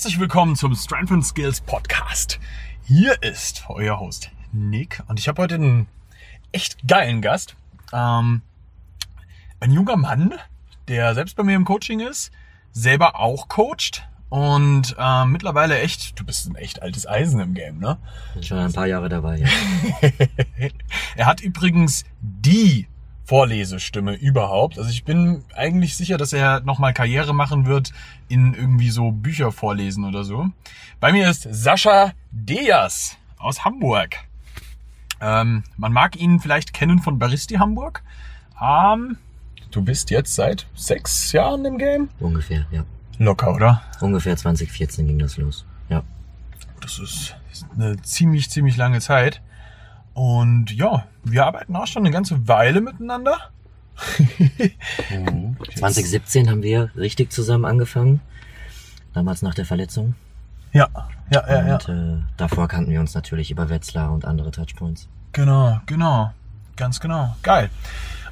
Herzlich willkommen zum Strength and Skills Podcast. Hier ist euer Host Nick und ich habe heute einen echt geilen Gast. Ähm, ein junger Mann, der selbst bei mir im Coaching ist, selber auch coacht und äh, mittlerweile echt, du bist ein echt altes Eisen im Game, ne? Schon ein paar Jahre dabei. Ja. er hat übrigens die Vorlesestimme überhaupt. Also ich bin eigentlich sicher, dass er nochmal Karriere machen wird in irgendwie so Bücher vorlesen oder so. Bei mir ist Sascha Deas aus Hamburg. Ähm, man mag ihn vielleicht kennen von Baristi Hamburg. Ähm, du bist jetzt seit sechs Jahren im Game? Ungefähr, ja. Locker, oder? Ungefähr 2014 ging das los. Ja. Das ist eine ziemlich, ziemlich lange Zeit. Und ja, wir arbeiten auch schon eine ganze Weile miteinander. 2017 haben wir richtig zusammen angefangen. Damals nach der Verletzung. Ja, ja, ja, ja. Und äh, davor kannten wir uns natürlich über Wetzlar und andere Touchpoints. Genau, genau. Ganz genau. Geil.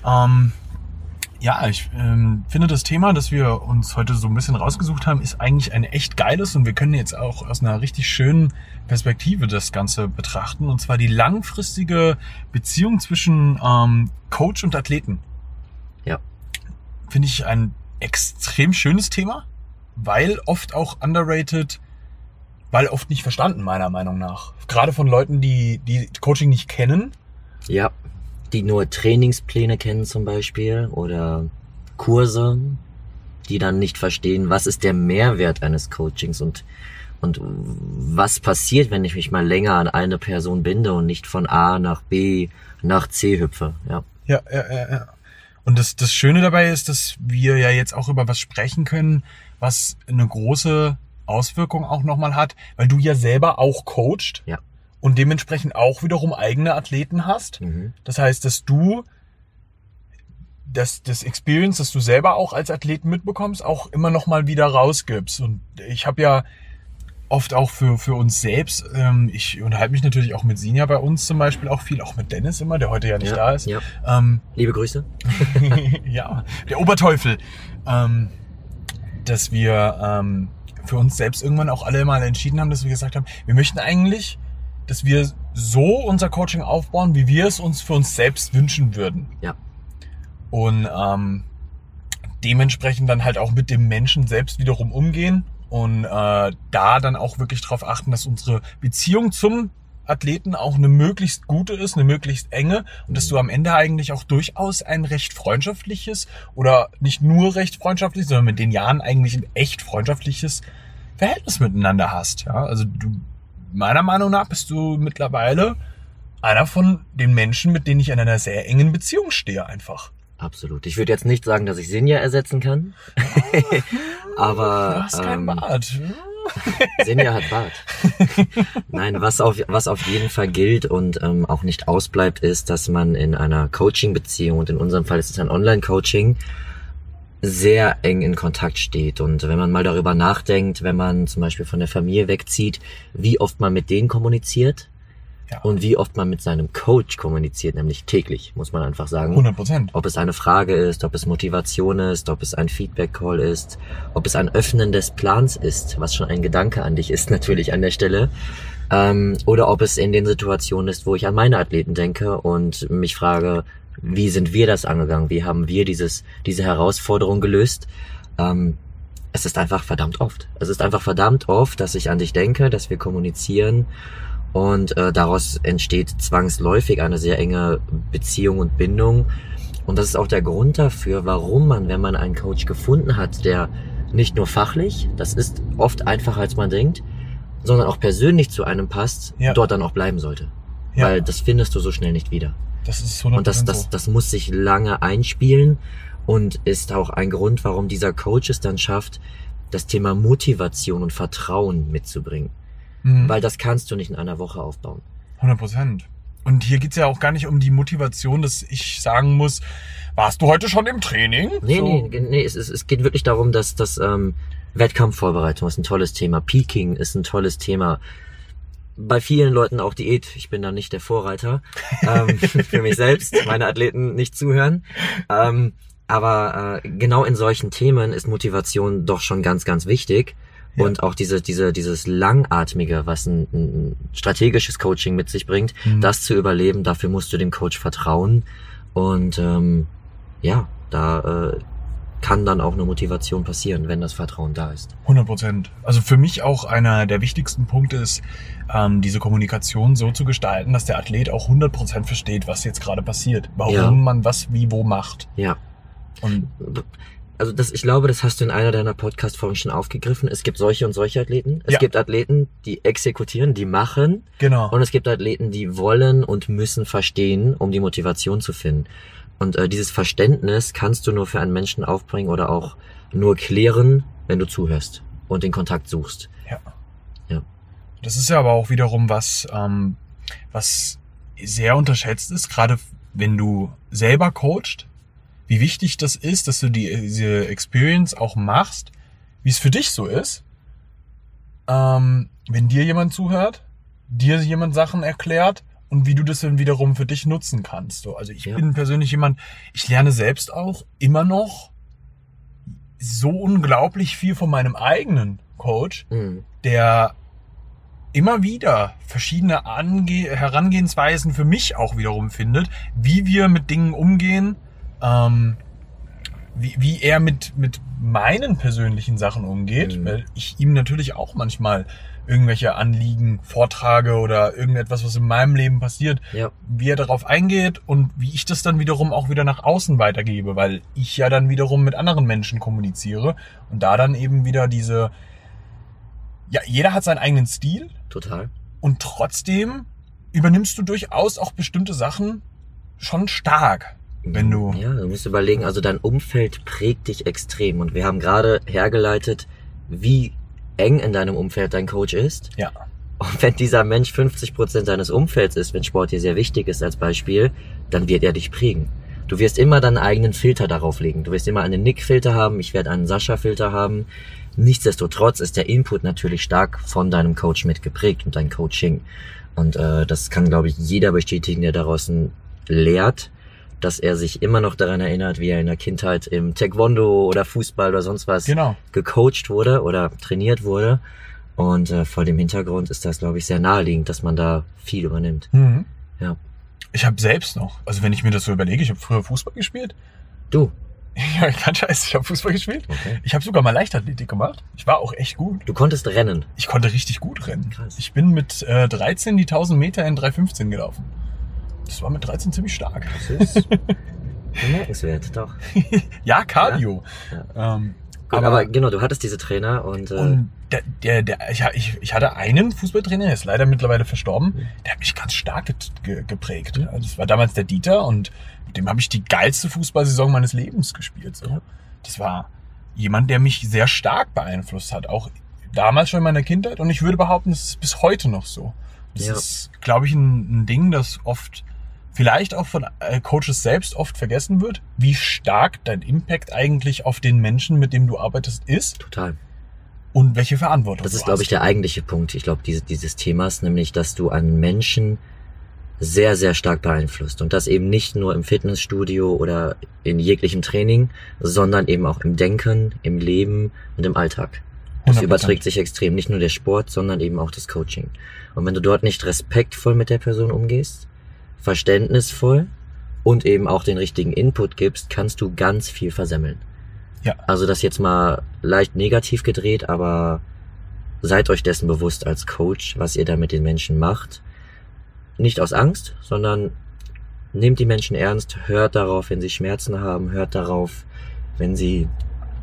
Ähm, ja, ich ähm, finde das Thema, das wir uns heute so ein bisschen rausgesucht haben, ist eigentlich ein echt geiles und wir können jetzt auch aus einer richtig schönen Perspektive das Ganze betrachten. Und zwar die langfristige Beziehung zwischen ähm, Coach und Athleten. Ja. Finde ich ein extrem schönes Thema, weil oft auch underrated, weil oft nicht verstanden, meiner Meinung nach. Gerade von Leuten, die, die Coaching nicht kennen. Ja, die nur Trainingspläne kennen zum Beispiel oder Kurse, die dann nicht verstehen, was ist der Mehrwert eines Coachings und und was passiert, wenn ich mich mal länger an eine Person binde und nicht von A nach B nach C hüpfe, ja. Ja, ja, ja, ja. Und das, das Schöne dabei ist, dass wir ja jetzt auch über was sprechen können, was eine große Auswirkung auch nochmal hat, weil du ja selber auch coacht. Ja und dementsprechend auch wiederum eigene Athleten hast. Mhm. Das heißt, dass du das, das Experience, das du selber auch als Athleten mitbekommst, auch immer noch mal wieder rausgibst. Und ich habe ja oft auch für, für uns selbst, ähm, ich unterhalte mich natürlich auch mit Sinja bei uns zum Beispiel auch viel, auch mit Dennis immer, der heute ja nicht ja, da ist. Ja. Ähm, Liebe Grüße. ja, der Oberteufel. Ähm, dass wir ähm, für uns selbst irgendwann auch alle mal entschieden haben, dass wir gesagt haben, wir möchten eigentlich dass wir so unser Coaching aufbauen, wie wir es uns für uns selbst wünschen würden. Ja. Und ähm, dementsprechend dann halt auch mit dem Menschen selbst wiederum umgehen und äh, da dann auch wirklich darauf achten, dass unsere Beziehung zum Athleten auch eine möglichst gute ist, eine möglichst enge und dass du am Ende eigentlich auch durchaus ein recht freundschaftliches oder nicht nur recht freundschaftliches, sondern mit den Jahren eigentlich ein echt freundschaftliches Verhältnis miteinander hast. Ja, also du meiner Meinung nach bist du mittlerweile einer von den Menschen, mit denen ich in einer sehr engen Beziehung stehe, einfach. Absolut. Ich würde jetzt nicht sagen, dass ich Sinja ersetzen kann. aber. Du hast keinen ähm, Bart. Sinja hat Bart. Nein, was auf, was auf jeden Fall gilt und ähm, auch nicht ausbleibt, ist, dass man in einer Coaching-Beziehung, und in unserem Fall ist es ein Online-Coaching, sehr eng in Kontakt steht. Und wenn man mal darüber nachdenkt, wenn man zum Beispiel von der Familie wegzieht, wie oft man mit denen kommuniziert ja. und wie oft man mit seinem Coach kommuniziert, nämlich täglich, muss man einfach sagen. 100 Prozent. Ob es eine Frage ist, ob es Motivation ist, ob es ein Feedback-Call ist, ob es ein Öffnen des Plans ist, was schon ein Gedanke an dich ist natürlich an der Stelle. Ähm, oder ob es in den Situationen ist, wo ich an meine Athleten denke und mich frage, wie sind wir das angegangen? Wie haben wir dieses, diese Herausforderung gelöst? Ähm, es ist einfach verdammt oft. Es ist einfach verdammt oft, dass ich an dich denke, dass wir kommunizieren und äh, daraus entsteht zwangsläufig eine sehr enge Beziehung und Bindung. Und das ist auch der Grund dafür, warum man, wenn man einen Coach gefunden hat, der nicht nur fachlich, das ist oft einfacher als man denkt, sondern auch persönlich zu einem passt, ja. dort dann auch bleiben sollte. Ja. Weil das findest du so schnell nicht wieder. Das ist 100% Und das, das, das muss sich lange einspielen und ist auch ein Grund, warum dieser Coach es dann schafft, das Thema Motivation und Vertrauen mitzubringen. Mhm. Weil das kannst du nicht in einer Woche aufbauen. 100 Prozent. Und hier geht's ja auch gar nicht um die Motivation, dass ich sagen muss, warst du heute schon im Training? Nee, so. nee, nee es, es, es geht wirklich darum, dass das ähm, Wettkampfvorbereitung ist ein tolles Thema, Peaking ist ein tolles Thema, bei vielen Leuten auch Diät. Ich bin da nicht der Vorreiter. ähm, für mich selbst, meine Athleten nicht zuhören. Ähm, aber äh, genau in solchen Themen ist Motivation doch schon ganz, ganz wichtig. Ja. Und auch diese, diese, dieses Langatmige, was ein, ein strategisches Coaching mit sich bringt, Mhm. das zu überleben, dafür musst du dem Coach vertrauen. Und ähm, ja, da äh, kann dann auch eine Motivation passieren, wenn das Vertrauen da ist. 100 Prozent. Also für mich auch einer der wichtigsten Punkte ist, ähm, diese Kommunikation so zu gestalten, dass der Athlet auch 100 Prozent versteht, was jetzt gerade passiert. Warum Ja. man was wie wo macht. Ja. Und Also das, ich glaube, das hast du in einer deiner Podcast-Folgen schon aufgegriffen. Es gibt solche und solche Athleten. Es Ja. gibt Athleten, die exekutieren, die machen. genau. Und es gibt Athleten, die wollen und müssen verstehen, um die Motivation zu finden. Und äh, dieses Verständnis kannst du nur für einen Menschen aufbringen oder auch nur klären, wenn du zuhörst und den Kontakt suchst. Ja. Ja. Das ist ja aber auch wiederum was, ähm, was sehr unterschätzt ist, gerade wenn du selber coachst, wie wichtig das ist, dass du die, diese Experience auch machst, wie es für dich so ist. Ähm, wenn dir jemand zuhört, dir jemand Sachen erklärt und wie du das dann wiederum für dich nutzen kannst. So, also ich Ja. bin persönlich jemand, ich lerne selbst auch immer noch so unglaublich viel von meinem eigenen Coach, Mhm. der immer wieder verschiedene Ange Herangehensweisen für mich auch wiederum findet, wie wir mit Dingen umgehen, ähm, wie, wie er mit, mit meinen persönlichen Sachen umgeht, Mhm. weil ich ihm natürlich auch manchmal irgendwelche Anliegen vortrage oder irgendetwas, was in meinem Leben passiert, Ja. wie er darauf eingeht und wie ich das dann wiederum auch wieder nach außen weitergebe, weil ich ja dann wiederum mit anderen Menschen kommuniziere und da dann eben wieder diese, ja, jeder hat seinen eigenen Stil Total. und trotzdem übernimmst du durchaus auch bestimmte Sachen schon stark, wenn du, Ja, du musst überlegen, also dein Umfeld prägt dich extrem. Und wir haben gerade hergeleitet, wie eng in deinem Umfeld dein Coach ist. ja, Und wenn dieser Mensch 50 Prozent deines Umfelds ist, wenn Sport dir sehr wichtig ist als Beispiel, dann wird er dich prägen. Du wirst immer deinen eigenen Filter darauf legen. Du wirst immer einen Nick-Filter haben, ich werde einen Sascha-Filter haben. Nichtsdestotrotz ist der Input natürlich stark von deinem Coach mitgeprägt und dein Coaching. Und äh, das kann, glaube ich, jeder bestätigen, der daraus lehrt, dass er sich immer noch daran erinnert, wie er in der Kindheit im Taekwondo oder Fußball oder sonst was genau. gecoacht wurde oder trainiert wurde. Und äh, vor dem Hintergrund ist das, glaube ich, sehr naheliegend, dass man da viel übernimmt. Mhm. Ja. Ich habe selbst noch, also wenn ich mir das so überlege, ich habe früher Fußball gespielt. Du, Ja, kein Scheiß, ich habe Fußball gespielt. okay. Ich habe sogar mal Leichtathletik gemacht. Ich war auch echt gut. Du konntest rennen. Ich konnte richtig gut rennen. Krass. Ich bin mit äh, 13 die 1000 Meter in 3,15 gelaufen. Das war mit 13 ziemlich stark. Das ist bemerkenswert, doch. Ja, Cardio. Ja. Ähm, Gut, aber, genau, du hattest diese Trainer und, äh, und der, der, der, ich, ich, hatte einen Fußballtrainer, der ist leider mittlerweile verstorben, der hat mich ganz stark ge ge geprägt. Also Das war damals der Dieter und mit dem habe ich die geilste Fußballsaison meines Lebens gespielt. So. Ja. Das war jemand, der mich sehr stark beeinflusst hat, auch damals schon in meiner Kindheit und ich würde behaupten, das ist bis heute noch so. Das Ja. ist, glaube ich, ein, ein Ding, das oft vielleicht auch von äh, Coaches selbst oft vergessen wird, wie stark dein Impact eigentlich auf den Menschen, mit dem du arbeitest, ist total. und welche Verantwortung Das ist, glaube ich, der eigentliche Punkt, ich glaube, diese, dieses Themas, nämlich, dass du einen Menschen sehr, sehr stark beeinflusst. Und das eben nicht nur im Fitnessstudio oder in jeglichem Training, sondern eben auch im Denken, im Leben und im Alltag. Das 100%. überträgt sich extrem. Nicht nur der Sport, sondern eben auch das Coaching. Und wenn du dort nicht respektvoll mit der Person umgehst, verständnisvoll und eben auch den richtigen Input gibst, kannst du ganz viel versemmeln. Ja. Also das jetzt mal leicht negativ gedreht, aber seid euch dessen bewusst als Coach, was ihr da mit den Menschen macht. Nicht aus Angst, sondern nehmt die Menschen ernst, hört darauf, wenn sie Schmerzen haben, hört darauf, wenn sie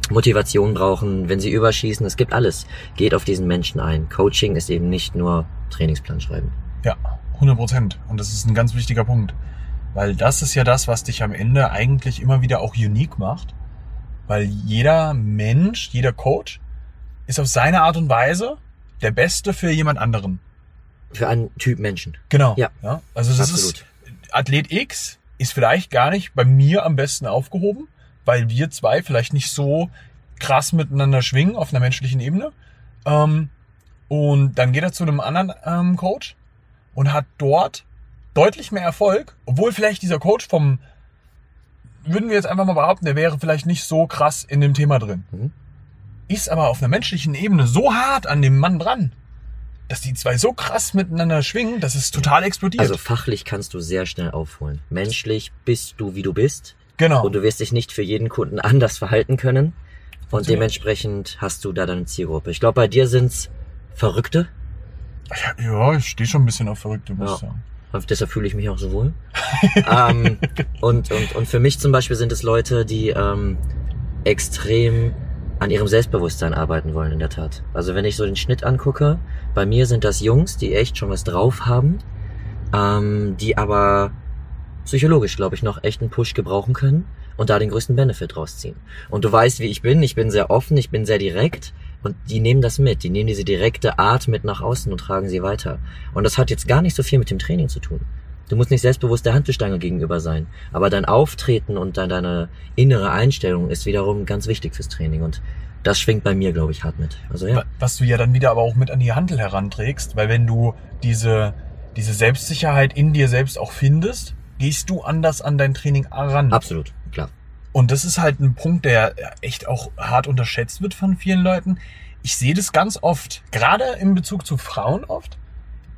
Motivation brauchen, wenn sie überschießen, es gibt alles. Geht auf diesen Menschen ein. Coaching ist eben nicht nur Trainingsplan schreiben. Ja, 100 Prozent. Und das ist ein ganz wichtiger Punkt. Weil das ist ja das, was dich am Ende eigentlich immer wieder auch unique macht. Weil jeder Mensch, jeder Coach ist auf seine Art und Weise der Beste für jemand anderen. Für einen Typ Menschen. Genau. Ja. ja? Also das Absolut. ist Athlet X ist vielleicht gar nicht bei mir am besten aufgehoben, weil wir zwei vielleicht nicht so krass miteinander schwingen auf einer menschlichen Ebene. Ähm, und dann geht er zu einem anderen ähm, Coach und hat dort deutlich mehr Erfolg, obwohl vielleicht dieser Coach vom, würden wir jetzt einfach mal behaupten, der wäre vielleicht nicht so krass in dem Thema drin. Mhm. ist aber auf einer menschlichen Ebene so hart an dem Mann dran, dass die zwei so krass miteinander schwingen, dass es total explodiert. Also fachlich kannst du sehr schnell aufholen. Menschlich bist du, wie du bist. genau. Und du wirst dich nicht für jeden Kunden anders verhalten können. Und dementsprechend hast du da deine Zielgruppe. Ich glaube, bei dir sind's Verrückte. Ja, ich stehe schon ein bisschen auf Verrückte, muss Ja. deshalb fühle ich mich auch so wohl. ähm, und, und, und für mich zum Beispiel sind es Leute, die ähm, extrem an ihrem Selbstbewusstsein arbeiten wollen, in der Tat. Also wenn ich so den Schnitt angucke, bei mir sind das Jungs, die echt schon was drauf haben, ähm, die aber psychologisch, glaube ich, noch echt einen Push gebrauchen können und da den größten Benefit rausziehen. Und du weißt, wie ich bin. Ich bin sehr offen, ich bin sehr direkt. Und die nehmen das mit. Die nehmen diese direkte Art mit nach außen und tragen sie weiter. Und das hat jetzt gar nicht so viel mit dem Training zu tun. Du musst nicht selbstbewusst der Handelstange gegenüber sein. Aber dein Auftreten und dein, deine innere Einstellung ist wiederum ganz wichtig fürs Training. Und das schwingt bei mir, glaube ich, hart mit. Also ja. Wa- Was du ja dann wieder aber auch mit an die Handel heranträgst, weil wenn du diese, diese Selbstsicherheit in dir selbst auch findest, gehst du anders an dein Training ran. Absolut, klar. Und das ist halt ein Punkt, der echt auch hart unterschätzt wird von vielen Leuten. Ich sehe das ganz oft, gerade in Bezug zu Frauen oft.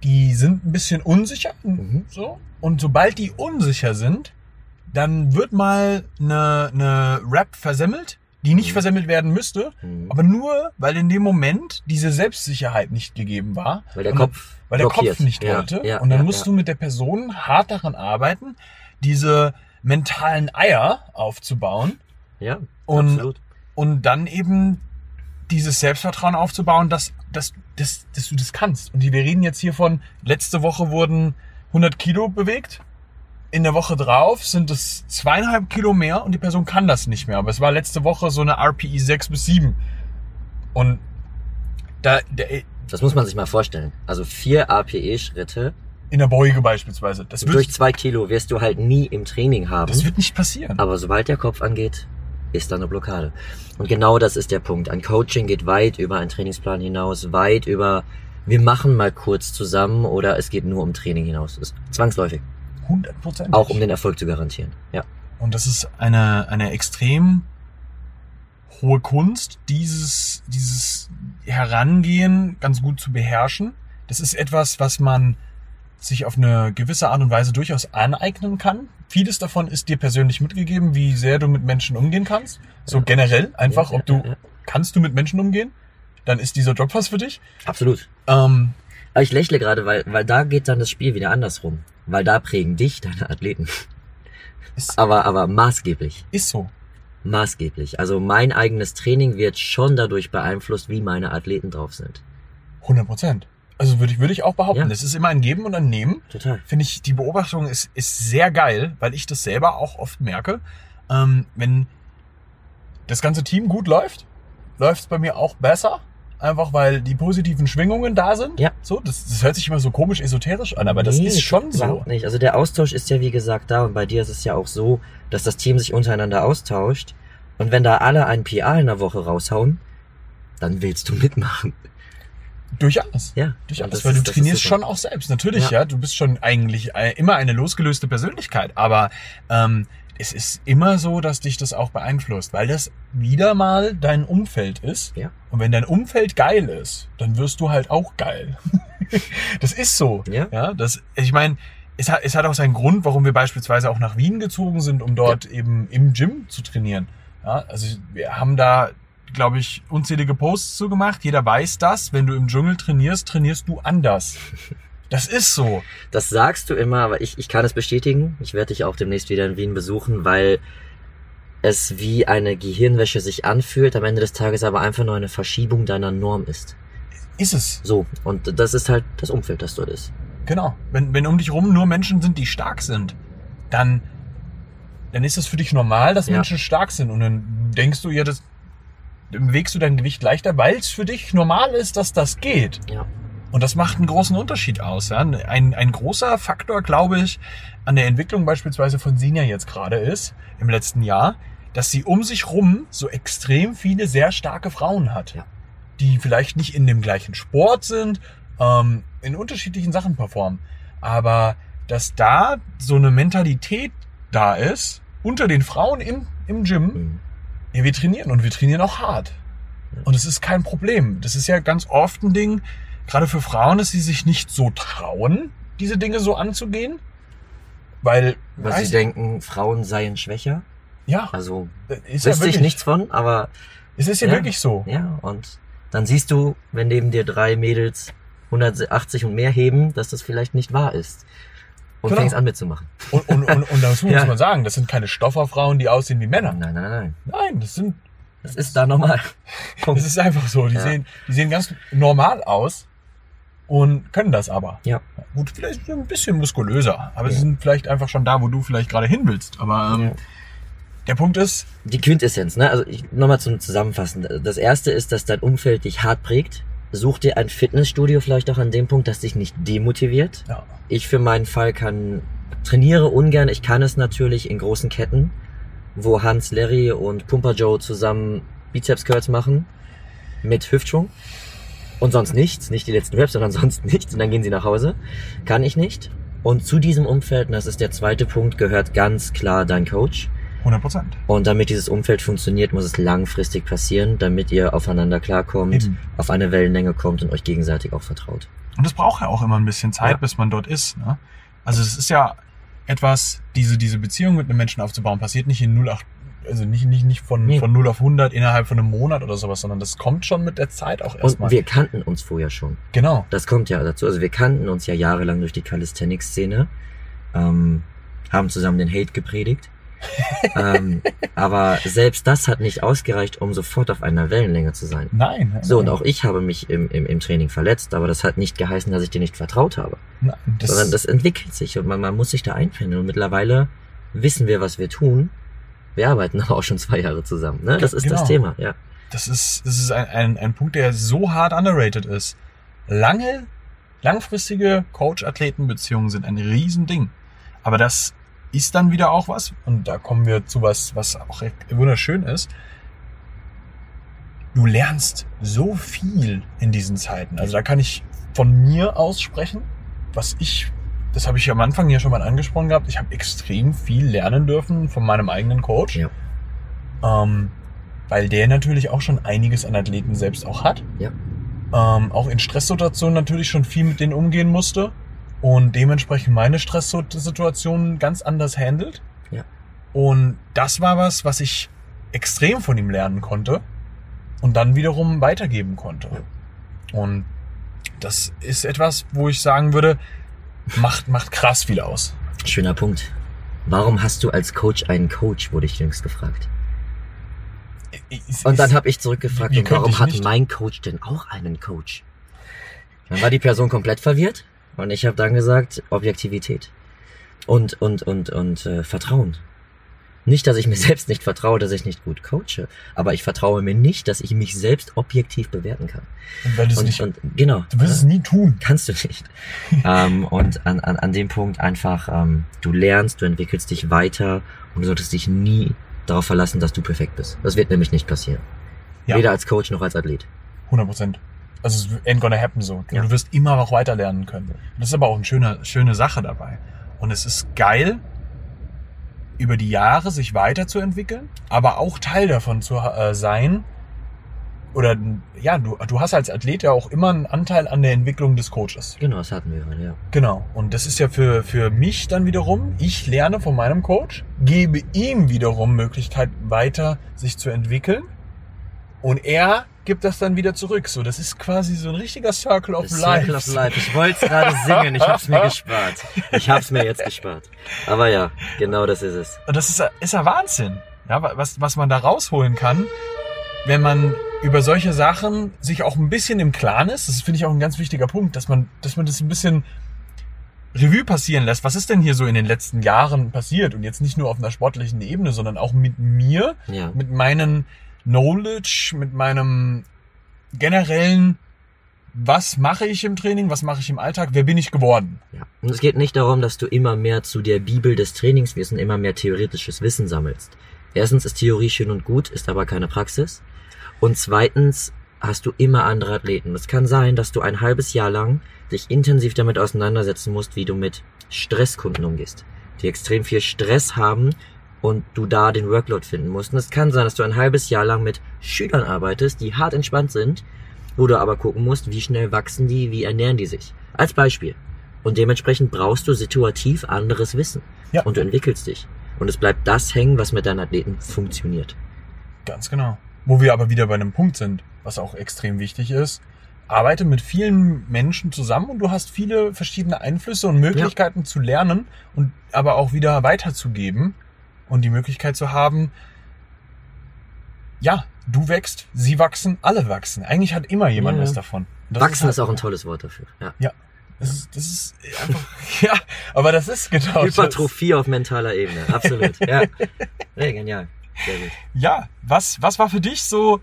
Die sind ein bisschen unsicher, Mhm. so. Und sobald die unsicher sind, dann wird mal eine, eine Rap versemmelt, die nicht Mhm. versemmelt werden müsste, Mhm. aber nur, weil in dem Moment diese Selbstsicherheit nicht gegeben war. Weil der Kopf weil der. Kopf nicht Ja, wollte. ja, und dann ja, musst du mit der Person hart daran arbeiten, diese mentalen Eier aufzubauen Ja, und, absolut. und dann eben dieses Selbstvertrauen aufzubauen, dass, dass, dass, dass du das kannst. Und wir reden jetzt hier von, letzte Woche wurden 100 Kilo bewegt. In der Woche drauf sind es zweieinhalb Kilo mehr und die Person kann das nicht mehr. Aber es war letzte Woche so eine RPI 6 bis 7. Und da, der, Das muss man sich mal vorstellen. Also vier APE-Schritte in der Beuge beispielsweise. Das wird, durch zwei Kilo wirst du halt nie im Training haben. das wird nicht passieren. Aber sobald der Kopf angeht, ist da eine Blockade. Und genau das ist der Punkt. Ein Coaching geht weit über einen Trainingsplan hinaus, weit über wir machen mal kurz zusammen oder es geht nur um Training hinaus. Das ist zwangsläufig. 100 Prozent. Auch um den Erfolg zu garantieren. Ja. Und das ist eine, eine extrem hohe Kunst, dieses, dieses Herangehen ganz gut zu beherrschen. Das ist etwas, was man sich auf eine gewisse Art und Weise durchaus aneignen kann. Vieles davon ist dir persönlich mitgegeben, wie sehr du mit Menschen umgehen kannst. So generell einfach, ob du, kannst du mit Menschen umgehen? Dann ist dieser Job was für dich. Absolut. Ähm, Aber ich lächle gerade, weil, weil da geht dann das Spiel wieder andersrum. Weil da prägen dich deine Athleten. ist, Aber, aber maßgeblich. ist so. Maßgeblich. Also mein eigenes Training wird schon dadurch beeinflusst, wie meine Athleten drauf sind. 100 Prozent. Also würde ich, würde ich auch behaupten. Ja. Es ist immer ein Geben und ein Nehmen. Total. finde ich, die Beobachtung ist, ist sehr geil, weil ich das selber auch oft merke. Ähm, wenn das ganze Team gut läuft, läuft es bei mir auch besser. Einfach weil die positiven Schwingungen da sind. Ja. So, das, das hört sich immer so komisch esoterisch an, aber das Nee, ist schon so. Nicht. Also der Austausch ist ja wie gesagt da und bei dir ist es ja auch so, dass das Team sich untereinander austauscht und wenn da alle ein PA in der Woche raushauen, dann willst du mitmachen. Durchaus. Ja. Durchaus, das weil du ist- ist trainierst schon auch selbst. Natürlich, ja. Ja. Du bist schon eigentlich äh, immer eine losgelöste Persönlichkeit, aber ähm, es ist immer so, dass dich das auch beeinflusst, weil das wieder mal dein Umfeld ist. Ja. Und wenn dein Umfeld geil ist, dann wirst du halt auch geil. das ist so. Ja. Ja, das, ich meine, es hat, es hat auch seinen Grund, warum wir beispielsweise auch nach Wien gezogen sind, um dort eben im Gym zu trainieren. Ja, also wir haben da, glaube ich, unzählige Posts zu gemacht. Jeder weiß das. Wenn du im Dschungel trainierst, trainierst du anders. Das ist so. Das sagst du immer, aber ich, ich kann es bestätigen. Ich werde dich auch demnächst wieder in Wien besuchen, weil es wie eine Gehirnwäsche sich anfühlt, am Ende des Tages aber einfach nur eine Verschiebung deiner Norm ist. Ist es. So. Und das ist halt das Umfeld, das dort ist. Genau. Wenn, wenn um dich rum nur Menschen sind, die stark sind, dann, dann ist es für dich normal, dass Ja. Menschen stark sind. Und dann denkst du, ja, das, bewegst du dein Gewicht leichter, weil es für dich normal ist, dass das geht. Ja. Und das macht einen großen Unterschied aus. Ja? Ein, ein großer Faktor, glaube ich, an der Entwicklung beispielsweise von Sinja jetzt gerade ist, im letzten Jahr, dass sie um sich rum so extrem viele sehr starke Frauen hat. Ja. Die vielleicht nicht in dem gleichen Sport sind, ähm, in unterschiedlichen Sachen performen. Aber dass da so eine Mentalität da ist, unter den Frauen im, im Gym, Mhm. Ja, wir trainieren und wir trainieren auch hart. Und es ist kein Problem. Das ist ja ganz oft ein Ding, gerade für Frauen, dass sie sich nicht so trauen, diese Dinge so anzugehen. Weil, Weil sie denken, Frauen seien schwächer. ja, Also ist ja wüsste wirklich, ich nichts von, aber Es ist ja, Ja. wirklich so. ja, und dann siehst du, wenn neben dir drei Mädels 180 und mehr heben, dass das vielleicht nicht wahr ist. Und Genau. fängst an mitzumachen. Und, und, und, und das muss Ja. man sagen, das sind keine Stofferfrauen, die aussehen wie Männer. Nein, nein, nein, nein. Das sind, Das ist da normal. Punkt. das ist einfach so. Die Ja. sehen, die sehen ganz normal aus und können das aber. Ja. Gut, vielleicht ein bisschen muskulöser, aber sie Ja. sind vielleicht einfach schon da, wo du vielleicht gerade hin willst. Aber ähm, Ja. der Punkt ist, Die Quintessenz, ne? Also nochmal zum Zusammenfassen. Das erste ist, dass dein Umfeld dich hart prägt. Such dir ein Fitnessstudio vielleicht auch an dem Punkt, das dich nicht demotiviert. ja, Ich für meinen Fall kann, trainiere ungern. Ich kann es natürlich in großen Ketten, wo Hans, Larry und Pumper Joe zusammen Bizeps Curls machen. Mit Hüftschwung. Und sonst nichts. Nicht die letzten Reps, sondern sonst nichts. Und dann gehen sie nach Hause. Kann ich nicht. Und zu diesem Umfeld, und das ist der zweite Punkt, gehört ganz klar dein Coach. 100 Prozent. Und damit dieses Umfeld funktioniert, muss es langfristig passieren, damit ihr aufeinander klarkommt, Eben. auf eine Wellenlänge kommt und euch gegenseitig auch vertraut. Und das braucht ja auch immer ein bisschen Zeit, Ja. bis man dort ist. Ne? Also es ist ja etwas, diese, diese Beziehung mit einem Menschen aufzubauen, passiert nicht in 0, 8, also nicht, nicht, nicht von, Nee. von 0 auf 100 innerhalb von einem Monat oder sowas, sondern das kommt schon mit der Zeit auch Und erstmal. wir kannten uns vorher schon. Genau. Das kommt ja dazu. Also wir kannten uns ja jahrelang durch die Calisthenics-Szene, ähm, haben zusammen den Hate gepredigt. Ähm, aber selbst das hat nicht ausgereicht, um sofort auf einer Wellenlänge zu sein. Nein. So, und auch ich habe mich im, im, im Training verletzt, aber das hat nicht geheißen, dass ich dir nicht vertraut habe. Nein, das, sondern das entwickelt sich und man, man muss sich da einfinden. Und mittlerweile wissen wir, was wir tun. Wir arbeiten aber auch schon zwei Jahre zusammen. Ne? Das ist Genau. das Thema, ja. das ist, das ist ein, ein, ein Punkt, der so hart underrated ist. Lange, langfristige Coach-Athleten-Beziehungen sind ein Riesending. Aber das ist dann wieder auch was, und da kommen wir zu was, was auch wunderschön ist. Du lernst so viel in diesen Zeiten. Also da kann ich von mir aussprechen, was ich, das habe ich am Anfang ja schon mal angesprochen gehabt, ich habe extrem viel lernen dürfen von meinem eigenen Coach. Ja. Ähm, weil der natürlich auch schon einiges an Athleten selbst auch hat. Ja. Ähm, auch in Stresssituationen natürlich schon viel mit denen umgehen musste und dementsprechend meine Stresssituationen ganz anders handelt. Ja. Und das war was, was ich extrem von ihm lernen konnte und dann wiederum weitergeben konnte. Und das ist etwas, wo ich sagen würde, macht, macht krass viel aus. Schöner Punkt. Warum hast du als Coach einen Coach, wurde ich jüngst gefragt. Und dann habe ich zurückgefragt, warum ich hat mein Coach denn auch einen Coach? Dann war die Person komplett verwirrt und ich habe dann gesagt, Objektivität und und und und äh, Vertrauen. Nicht, dass ich mir selbst nicht vertraue, dass ich nicht gut coache, aber ich vertraue mir nicht, dass ich mich selbst objektiv bewerten kann. Und weil du es nicht, und genau. du wirst es nie tun. Kannst du nicht. ähm, und an, an, an dem Punkt einfach, ähm, du lernst, du entwickelst dich weiter und du solltest dich nie darauf verlassen, dass du perfekt bist. Das wird nämlich nicht passieren. Ja. Weder als Coach noch als Athlet. 100 Prozent. Also es ain't gonna happen so. Ja. Du wirst immer noch weiter lernen können. Das ist aber auch eine schöne, schöne Sache dabei. Und es ist geil, über die Jahre sich weiterzuentwickeln, aber auch Teil davon zu äh, sein. Oder ja, du, du hast als Athlet ja auch immer einen Anteil an der Entwicklung des Coaches. Genau, das hatten wir ja. Genau. Und das ist ja für, für mich dann wiederum, ich lerne von meinem Coach, gebe ihm wiederum Möglichkeit, weiter sich zu entwickeln. Und er gibt das dann wieder zurück. So, das ist quasi so ein richtiger Circle of Life. Circle of Life. Ich wollte es gerade singen, ich hab's mir gespart. Ich hab's mir jetzt gespart. Aber ja, genau das ist es. Und das ist, ist ja Wahnsinn. Ja, was, was man da rausholen kann, wenn man über solche Sachen sich auch ein bisschen im Klaren ist. Das finde ich auch ein ganz wichtiger Punkt, dass man, dass man das ein bisschen Revue passieren lässt. Was ist denn hier so in den letzten Jahren passiert? Und jetzt nicht nur auf einer sportlichen Ebene, sondern auch mit mir, Ja. mit meinen Knowledge, mit meinem generellen, was mache ich im Training, was mache ich im Alltag, wer bin ich geworden? Ja. Und es geht nicht darum, dass du immer mehr zu der Bibel des Trainingswissens immer mehr theoretisches Wissen sammelst. Erstens ist Theorie schön und gut, ist aber keine Praxis. Und zweitens hast du immer andere Athleten. Es kann sein, dass du ein halbes Jahr lang dich intensiv damit auseinandersetzen musst, wie du mit Stresskunden umgehst, die extrem viel Stress haben und du da den Workload finden musst. Und es kann sein, dass du ein halbes Jahr lang mit Schülern arbeitest, die hart entspannt sind, wo du aber gucken musst, wie schnell wachsen die, wie ernähren die sich. Als Beispiel. Und dementsprechend brauchst du situativ anderes Wissen. Ja. Und du entwickelst dich. Und es bleibt das hängen, was mit deinen Athleten funktioniert. Ganz genau. Wo wir aber wieder bei einem Punkt sind, was auch extrem wichtig ist. Arbeite mit vielen Menschen zusammen und du hast viele verschiedene Einflüsse und Möglichkeiten zu lernen und aber auch wieder weiterzugeben und die Möglichkeit zu haben, ja, du wächst, sie wachsen, alle wachsen. Eigentlich hat immer jemand Ja. was davon. Das Wachsen ist, halt- auch ein tolles Wort dafür. Ja. Ja. Das ist, das ist einfach, ja, aber das ist genau das. Hypertrophie auf mentaler Ebene. Absolut. ja. Nee, genial. Sehr gut. Ja, was, was war für dich so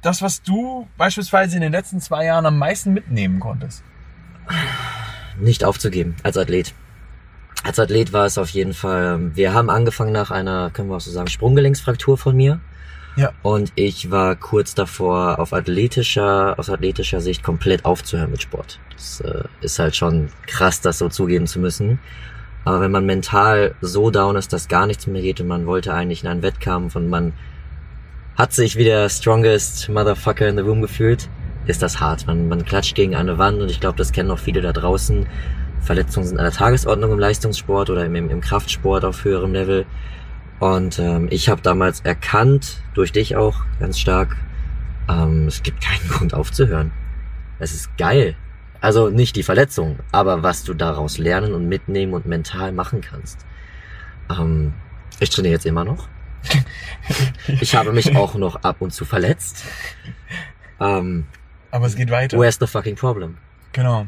das, was du beispielsweise in den letzten zwei Jahren am meisten mitnehmen konntest? nicht aufzugeben als Athlet. Als Athlet war es auf jeden Fall, wir haben angefangen nach einer, können wir auch so sagen, Sprunggelenksfraktur von mir. Ja. Und ich war kurz davor, auf athletischer, aus athletischer Sicht komplett aufzuhören mit Sport. Das äh, ist halt schon krass, das so zugeben zu müssen. Aber wenn man mental so down ist, dass gar nichts mehr geht und man wollte eigentlich in einen Wettkampf und man hat sich wie der strongest Motherfucker in the room gefühlt, ist das hart. Man, man klatscht gegen eine Wand und ich glaube, das kennen auch viele da draußen. Verletzungen sind an der Tagesordnung im Leistungssport oder im, im, Kraftsport auf höherem Level. Und ähm, ich habe damals erkannt, durch dich auch ganz stark, ähm, es gibt keinen Grund aufzuhören. Es ist geil. Also nicht die Verletzung, aber was du daraus lernen und mitnehmen und mental machen kannst. Ähm, ich trainiere jetzt immer noch. Ich habe mich auch noch ab und zu verletzt. Ähm, Aber es geht weiter. where's the fucking problem? Genau.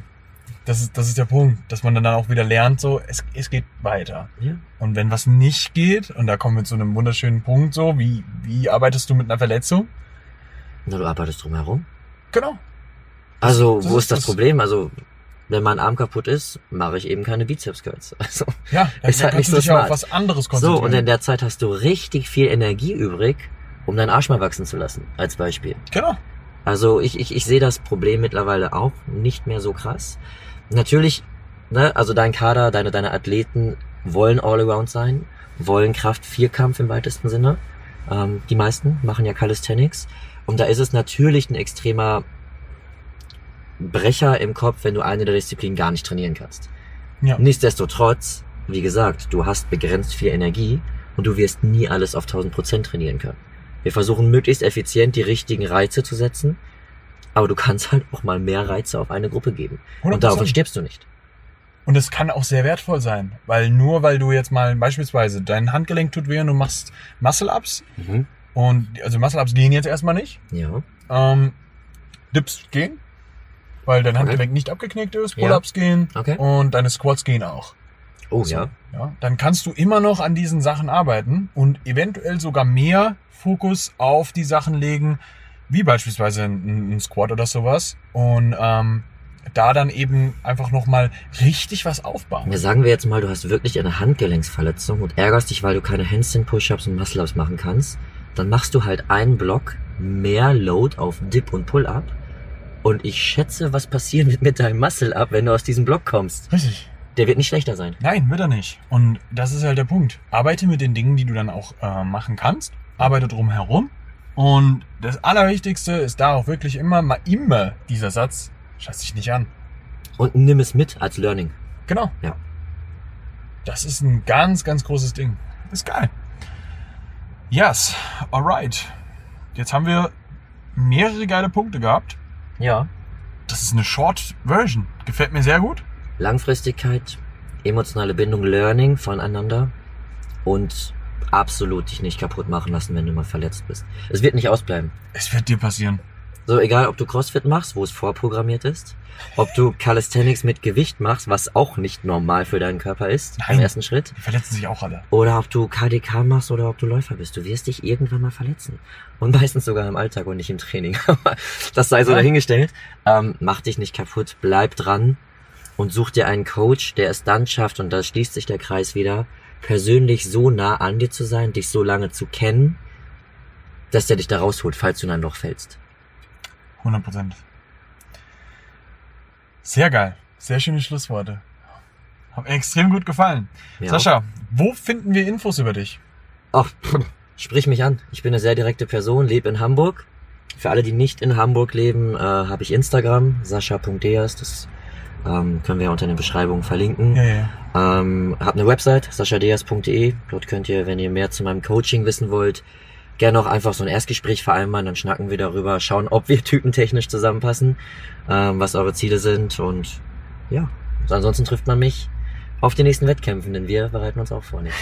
Das ist, das ist der Punkt, dass man dann auch wieder lernt, so, es, es geht weiter. Ja. Und wenn was nicht geht, und da kommen wir zu einem wunderschönen Punkt, so, wie, wie arbeitest du mit einer Verletzung? Na, du arbeitest drumherum. Genau. Also, Das wo ist ist das das- Problem? Also, wenn mein Arm kaputt ist, mache ich eben keine Bizeps Curls. Also, Ja, dann Ist halt kannst nicht du so dich ja auf smart. was anderes so, konzentrieren. und in der Zeit hast du richtig viel Energie übrig, um deinen Arsch mal wachsen zu lassen, als Beispiel. genau. Also ich, ich, ich sehe das Problem mittlerweile auch nicht mehr so krass. Natürlich, ne, also dein Kader, deine, deine Athleten wollen All-Around sein, wollen Kraft-Vierkampf im weitesten Sinne. Ähm, die meisten machen ja Calisthenics. Und da ist es natürlich ein extremer Brecher im Kopf, wenn du eine der Disziplinen gar nicht trainieren kannst. Ja. Nichtsdestotrotz, wie gesagt, du hast begrenzt viel Energie und du wirst nie alles auf 1000 Prozent trainieren können. Wir versuchen möglichst effizient die richtigen Reize zu setzen, aber du kannst halt auch mal mehr Reize auf eine Gruppe geben. Und davon 100%. stirbst du nicht. Und es kann auch sehr wertvoll sein, weil nur weil du jetzt mal beispielsweise dein Handgelenk tut weh und du machst Muscle-Ups und also Muscle-Ups gehen jetzt erstmal nicht, Ja. ähm, Dips gehen, weil dein Okay. Handgelenk nicht abgeknickt ist, Ja. Pull-Ups gehen Okay. und deine Squats gehen auch. Oh So, ja. ja. Dann kannst du immer noch an diesen Sachen arbeiten und eventuell sogar mehr Fokus auf die Sachen legen, wie beispielsweise ein, ein Squat oder sowas. Und ähm, da dann eben einfach nochmal richtig was aufbauen. Ja, sagen wir jetzt mal, du hast wirklich eine Handgelenksverletzung und ärgerst dich, weil du keine Handstand-Push-Ups und Muscle-Ups machen kannst. Dann machst du halt einen Block mehr Load auf Dip und Pull-Up. Und ich schätze, was passieren wird mit deinem Muscle-Up, wenn du aus diesem Block kommst. Richtig. Der wird nicht schlechter sein. Nein, wird er nicht. Und das ist halt der Punkt. Arbeite mit den Dingen, die du dann auch äh, machen kannst. Arbeite drum herum. Und das Allerwichtigste ist da auch wirklich immer, mal immer dieser Satz, scheiß dich nicht an. Und nimm es mit als Learning. Genau. Ja. Das ist ein ganz, ganz großes Ding. Ist geil. Yes, alright. Jetzt haben wir mehrere geile Punkte gehabt. Ja. Das ist eine Short Version. Gefällt mir sehr gut. Langfristigkeit, emotionale Bindung, Learning voneinander und absolut dich nicht kaputt machen lassen, wenn du mal verletzt bist. Es wird nicht ausbleiben. Es wird dir passieren. So, egal ob du CrossFit machst, wo es vorprogrammiert ist, ob du Calisthenics mit Gewicht machst, was auch nicht normal für deinen Körper ist, Nein. im ersten Schritt, Die verletzen sich auch alle. oder ob du KDK machst oder ob du Läufer bist, du wirst dich irgendwann mal verletzen. Und meistens sogar im Alltag und nicht im Training. Aber das sei so dahingestellt. Ähm, mach dich nicht kaputt, bleib dran und such dir einen Coach, der es dann schafft, und da schließt sich der Kreis wieder, persönlich so nah an dir zu sein, dich so lange zu kennen, dass der dich da rausholt, falls du in ein Loch fällst. 100 Prozent. Sehr geil. Sehr schöne Schlussworte. Hat mir extrem gut gefallen. Ja. Sascha, wo finden wir Infos über dich? Ach, sprich mich an. Ich bin eine sehr direkte Person, lebe in Hamburg. Für alle, die nicht in Hamburg leben, äh, habe ich Instagram, sascha.deas, das ähm, können wir unter in der Beschreibung verlinken. Ja, ja. Ähm, hab eine Website, saschadeas.de. Dort könnt ihr, wenn ihr mehr zu meinem Coaching wissen wollt, gerne auch einfach so ein Erstgespräch vereinbaren, dann schnacken wir darüber, schauen, ob wir typentechnisch zusammenpassen, ähm, was eure Ziele sind und ja, ansonsten trifft man mich auf den nächsten Wettkämpfen, denn wir bereiten uns auch vor. Nicht?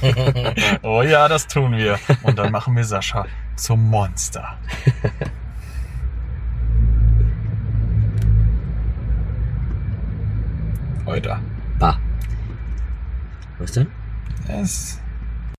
oh ja, das tun wir. Und dann machen wir Sascha zum Monster. Heute. Bah. Was denn? Es